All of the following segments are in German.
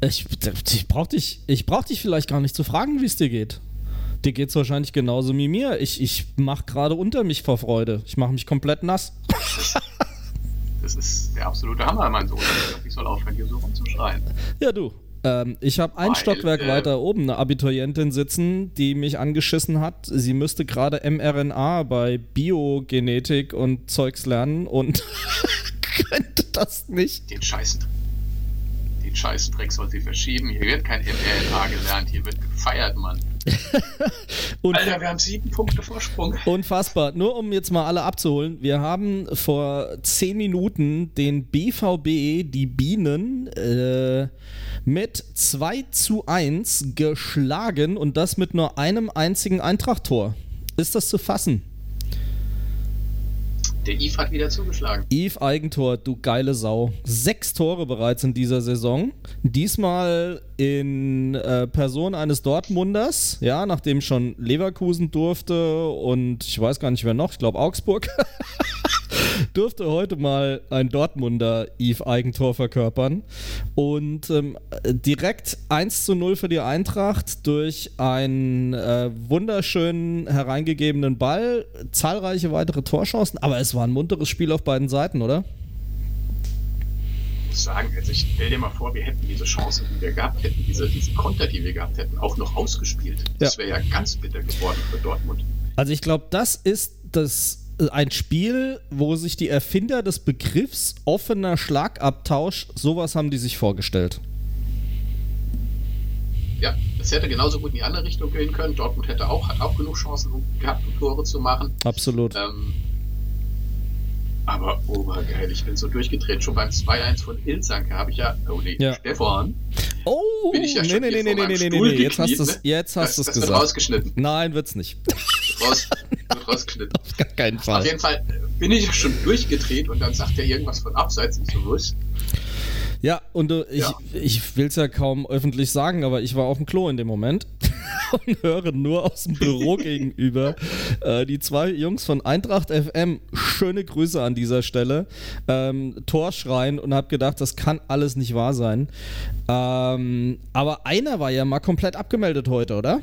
ich, ich brauch dich, ich brauch dich vielleicht gar nicht zu fragen, wie es dir geht. Dir geht's wahrscheinlich genauso wie mir. Ich, ich mach gerade unter mich vor Freude. Ich mache mich komplett nass. Das ist der absolute Hammer, mein Sohn. Ich soll aufhören, hier so rumzuschreien. Ja, du. Ähm, ich habe ein Weil, Stockwerk äh, weiter oben eine Abiturientin sitzen, die mich angeschissen hat. Sie müsste gerade mRNA bei Biogenetik und Zeugs lernen und könnte das nicht. Den Scheiß, den Scheißdreck soll sie verschieben. Hier wird kein mRNA gelernt, hier wird gefeiert, Mann. Alter, wir haben sieben Punkte Vorsprung. Unfassbar. Nur um jetzt mal alle abzuholen. Wir haben vor zehn Minuten den BVB, die Bienen, äh, mit 2 zu 1 geschlagen und das mit nur einem einzigen Eintracht-Tor. Ist das zu fassen? Der Yves hat wieder zugeschlagen. Yves Eigentor, du geile Sau. Sechs Tore bereits in dieser Saison. Diesmal in äh, Person eines Dortmunders, ja, nachdem schon Leverkusen durfte und ich weiß gar nicht wer noch, ich glaube Augsburg. durfte heute mal ein Dortmunder Yves Eigentor verkörpern. Und ähm, direkt 1 zu 0 für die Eintracht durch einen äh, wunderschönen hereingegebenen Ball, zahlreiche weitere Torchancen, aber es war ein munteres Spiel auf beiden Seiten, oder? Ich muss sagen, also ich stell dir mal vor, wir hätten diese Chancen, die wir gehabt hätten, diese, diese Konter, die wir gehabt hätten, auch noch ausgespielt. Das wäre ja ganz bitter geworden für Dortmund. Also ich glaube, das ist das ein Spiel, wo sich die Erfinder des Begriffs offener Schlagabtausch, sowas haben die sich vorgestellt. Ja, es hätte genauso gut in die andere Richtung gehen können. Dortmund hätte auch, hat auch genug Chancen gehabt, um Tore zu machen. Absolut. Ähm, aber obergeil, ich bin so durchgedreht. Schon beim 2-1 von Ilzanke habe ich ja, oh nee, Ja. Stefan, Oh, bin ich ja nee, schon nee, nee, nee, nee, meinem nee, Stuhl nee, jetzt hast du es ne? hast das, wird gesagt. rausgeschnitten. Nein, wird's nicht. Raus, wird rausgeschnitten. Auf gar keinen Auf Fall. jeden Fall äh, bin ich ja schon durchgedreht und dann sagt er irgendwas von abseits und so was. Ja, und du, ich, Ja. ich will es ja kaum öffentlich sagen, aber ich war auf dem Klo in dem Moment und höre nur aus dem Büro gegenüber äh, die zwei Jungs von Eintracht FM, schöne Grüße an dieser Stelle, ähm, Tor schreien und habe gedacht, das kann alles nicht wahr sein. Ähm, aber einer war ja mal komplett abgemeldet heute, oder?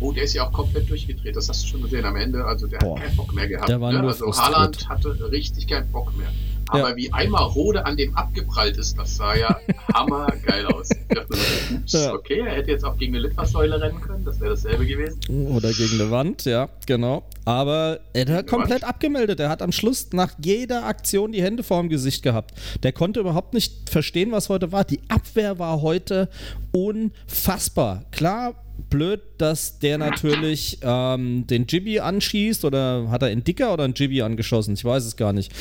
Oh, der ist ja auch komplett durchgedreht. Das hast du schon gesehen am Ende. Also der Boah, hat keinen Bock mehr gehabt. der war ne? nur Also frustriert. Haaland hatte richtig keinen Bock mehr. Aber Ja. wie einmal Rode an dem abgeprallt ist, das sah ja hammergeil aus. Ich dachte ups, okay, er hätte jetzt auch gegen eine Litfaßsäule rennen können. Das wäre dasselbe gewesen. Oder gegen eine Wand, ja, genau. Aber er hat komplett Wand. abgemeldet. Er hat am Schluss nach jeder Aktion die Hände vorm Gesicht gehabt. Der konnte überhaupt nicht verstehen, was heute war. Die Abwehr war heute unfassbar. Klar, blöd, dass der natürlich ähm, den Jibby anschießt oder hat er einen Dicker oder einen Jibby angeschossen? Ich weiß es gar nicht.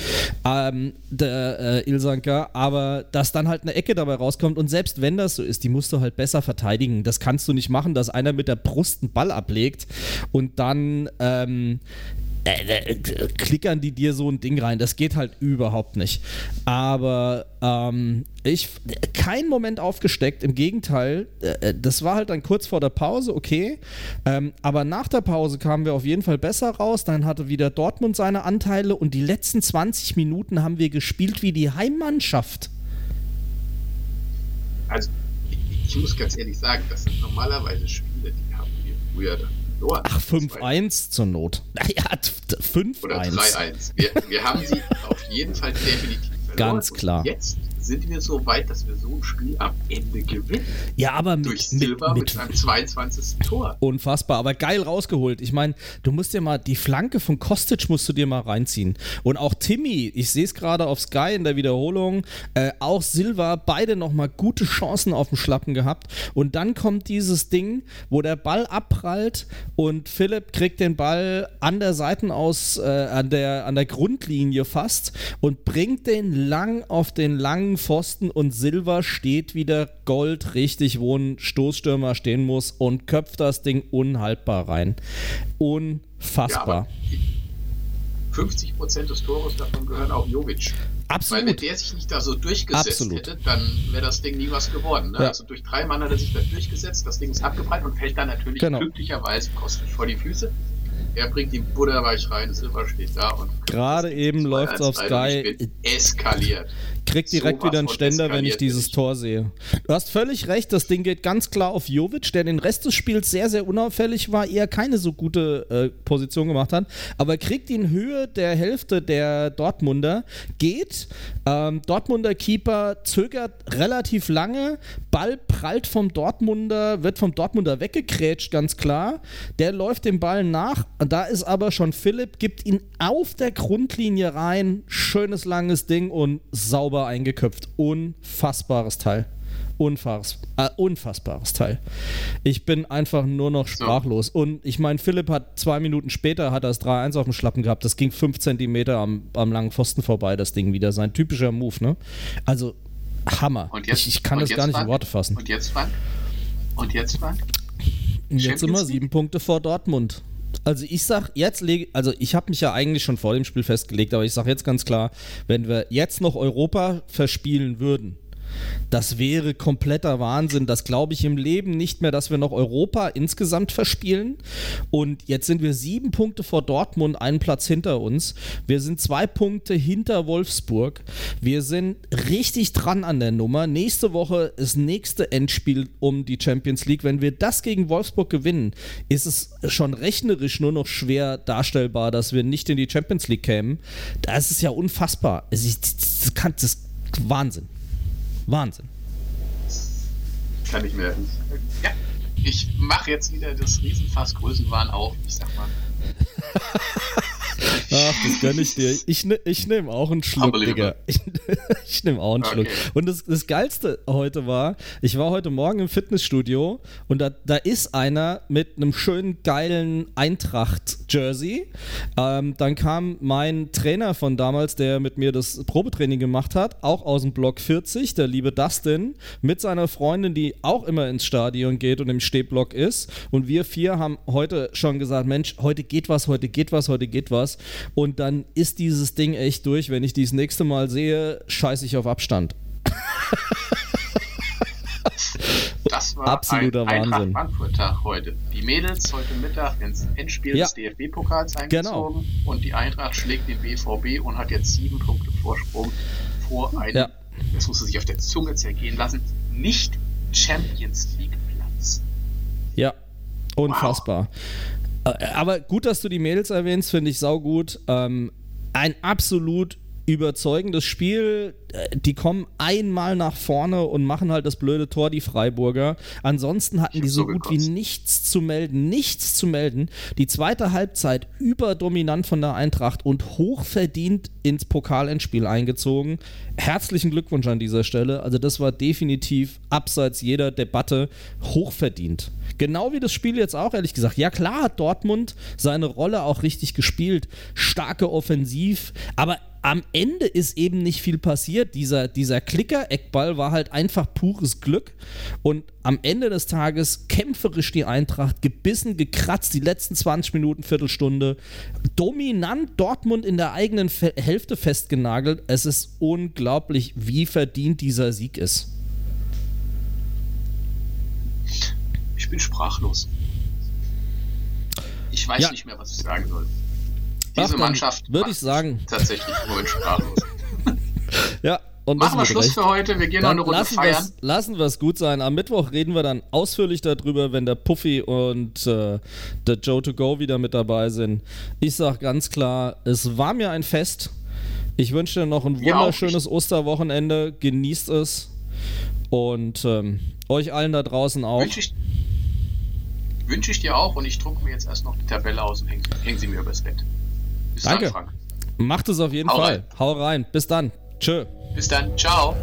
Ähm, der äh, Ilsanka, aber dass dann halt eine Ecke dabei rauskommt und selbst wenn das so ist, die musst du halt besser verteidigen. Das kannst du nicht machen, dass einer mit der Brust einen Ball ablegt und dann ähm, äh, äh, klickern die dir so ein Ding rein. Das geht halt überhaupt nicht. Aber ähm, ich, kein Moment aufgesteckt. Im Gegenteil, äh, das war halt dann kurz vor der Pause, okay. Ähm, aber nach der Pause kamen wir auf jeden Fall besser raus. Dann hatte wieder Dortmund seine Anteile und die letzten 20 Minuten haben wir gespielt wie die Heimmannschaft. Also, ich muss ganz ehrlich sagen, das sind normalerweise Spiele, die haben wir früher dann verloren. Ach, 5-1 zur Not. Naja, Oder 5-1. 3-1. Wir, wir haben sie auf jeden Fall definitiv verloren. Ganz Und klar. Jetzt sind wir so weit, dass wir so ein Spiel am Ende gewinnen. Ja, aber mit, Durch mit, Silva mit, mit seinem 22. Tor. Unfassbar, aber geil rausgeholt. Ich meine, du musst dir mal die Flanke von Kostic musst du dir mal reinziehen. Und auch Timmy, ich sehe es gerade auf Sky in der Wiederholung, äh, auch Silva, beide nochmal gute Chancen auf dem Schlappen gehabt. Und dann kommt dieses Ding, wo der Ball abprallt und Philipp kriegt den Ball an der Seitenaus, äh, an, der, an der Grundlinie fast und bringt den lang auf den langen Pfosten und Silva steht wieder Gold richtig, wo ein Stoßstürmer stehen muss und köpft das Ding unhaltbar rein. Ja, Unfassbar. aber 50 Prozent des Tores davon gehören auch Jovic. Absolut. Weil wenn der sich nicht da so durchgesetzt Absolut. hätte, dann wäre das Ding nie was geworden. Ne? Ja. Also durch drei Mann hat er sich da durchgesetzt, das Ding ist abgebrannt und fällt dann natürlich Genau. glücklicherweise kostet vor die Füße. Er bringt ihn butterweich rein, Silber steht da und Gerade eben läuft's 2-1, auf Sky. Eskaliert. Krieg direkt Sowas wieder einen Ständer, wenn ich dieses bin ich. Tor sehe. Du hast völlig recht, das Ding geht ganz klar auf Jovic, der den Rest des Spiels sehr, sehr unauffällig war, eher keine so gute äh, Position gemacht hat, aber kriegt ihn Höhe der Hälfte der Dortmunder, geht, ähm, Dortmunder Keeper zögert relativ lange, Ball prallt vom Dortmunder, wird vom Dortmunder weggekrätscht, ganz klar, der läuft dem Ball nach, da ist aber schon Philipp, gibt ihn auf der Grundlinie rein, schönes langes Ding und sauber eingeköpft. Unfassbares Teil. Unfass, äh, unfassbares Teil. Ich bin einfach nur noch sprachlos. Und ich meine, Philipp hat zwei Minuten später hat er das 3-1 auf dem Schlappen gehabt. Das ging fünf Zentimeter am, am langen Pfosten vorbei, das Ding wieder. Sein typischer Move, ne? Also, Hammer. Und jetzt, ich, ich kann das gar nicht in Frank? Worte fassen. Und jetzt, Frank? Und jetzt, Frank? Und jetzt sind wir Champions sieben Punkte vor Dortmund. Also ich sag jetzt lege, also ich habe mich ja eigentlich schon vor dem Spiel festgelegt, aber ich sage jetzt ganz klar, wenn wir jetzt noch Europa verspielen würden, das wäre kompletter Wahnsinn. Das glaube ich im Leben nicht mehr, dass wir noch Europa insgesamt verspielen. Und jetzt sind wir sieben Punkte vor Dortmund, einen Platz hinter uns. Wir sind zwei Punkte hinter Wolfsburg. Wir sind richtig dran an der Nummer. Nächste Woche ist nächste Endspiel um die Champions League. Wenn wir das gegen Wolfsburg gewinnen, ist es schon rechnerisch nur noch schwer darstellbar, dass wir nicht in die Champions League kämen. Das ist ja unfassbar. Ist, das kann, das ist Wahnsinn. Wahnsinn. Kann ich mir. Ja, ich mache jetzt wieder das Riesenfass Größenwahn auf. Ich sag mal. Ach, das gönn ich dir. Ich, ne, ich nehme auch einen Schluck, Digga. Ich, ich nehme auch einen Okay. Schluck. Und das, das Geilste heute war, ich war heute Morgen im Fitnessstudio und da, da ist einer mit einem schönen, geilen Eintracht-Jersey. Ähm, dann kam mein Trainer von damals, der mit mir das Probetraining gemacht hat, auch aus dem Block 40, der liebe Dustin, mit seiner Freundin, die auch immer ins Stadion geht und im Stehblock ist. Und wir vier haben heute schon gesagt, Mensch, heute geht was, heute geht was, heute geht was. Und dann ist dieses Ding echt durch. Wenn ich dieses nächste Mal sehe, scheiße ich auf Abstand. Das war Absoluter ein Wahnsinn. Frankfurt-Tag heute. Die Mädels heute Mittag ins Endspiel Ja. des DFB-Pokals Genau. eingezogen und die Eintracht schlägt den BVB und hat jetzt sieben Punkte Vorsprung vor einem, Ja. das muss er sich auf der Zunge zergehen lassen, nicht Champions League Platz. Ja, unfassbar. Äh, Aber gut, dass du die Mädels erwähnst, finde ich saugut. Ähm, ein absolut überzeugendes Spiel. Äh, Die kommen einmal nach vorne und machen halt das blöde Tor, die Freiburger. Ansonsten hatten die so gut wie nichts zu melden. Nichts zu melden. Die zweite Halbzeit überdominant von der Eintracht und hochverdient ins Pokalendspiel eingezogen. Herzlichen Glückwunsch an dieser Stelle. Also das war definitiv abseits jeder Debatte hochverdient. Genau wie das Spiel jetzt auch, ehrlich gesagt. Ja klar hat Dortmund seine Rolle auch richtig gespielt. Starke Offensiv. Aber am Ende ist eben nicht viel passiert. Dieser, dieser Klicker-Eckball war halt einfach pures Glück. Und am Ende des Tages kämpferisch die Eintracht, gebissen, gekratzt, die letzten 20 Minuten, Viertelstunde. Dominant Dortmund in der eigenen Fe Hälfte festgenagelt. Es ist unglaublich, wie verdient dieser Sieg ist. Ich bin sprachlos. Ich weiß Ja. nicht mehr, was ich sagen soll. Diese Mannschaft würde ich sagen. tatsächlich wohl sprachlos. Ja, und Machen wir Schluss Recht. für heute. Wir gehen noch Dann eine Runde lassen feiern. wir's- lassen wir es gut sein. Am Mittwoch reden wir dann ausführlich darüber, wenn der Puffy und äh, der Joe to go wieder mit dabei sind. Ich sage ganz klar, es war mir ein Fest. Ich wünsche dir noch ein auch. wunderschönes Osterwochenende. Genießt es. Und ähm, euch allen da draußen auch. Wünsche ich, wünsche ich dir auch und ich drucke mir jetzt erst noch die Tabelle aus und hänge häng sie mir übers Bett. Bis Danke. dann. Macht es auf jeden Hau Fall. rein. Hau rein. Bis dann. Tschö. Bis dann. Ciao.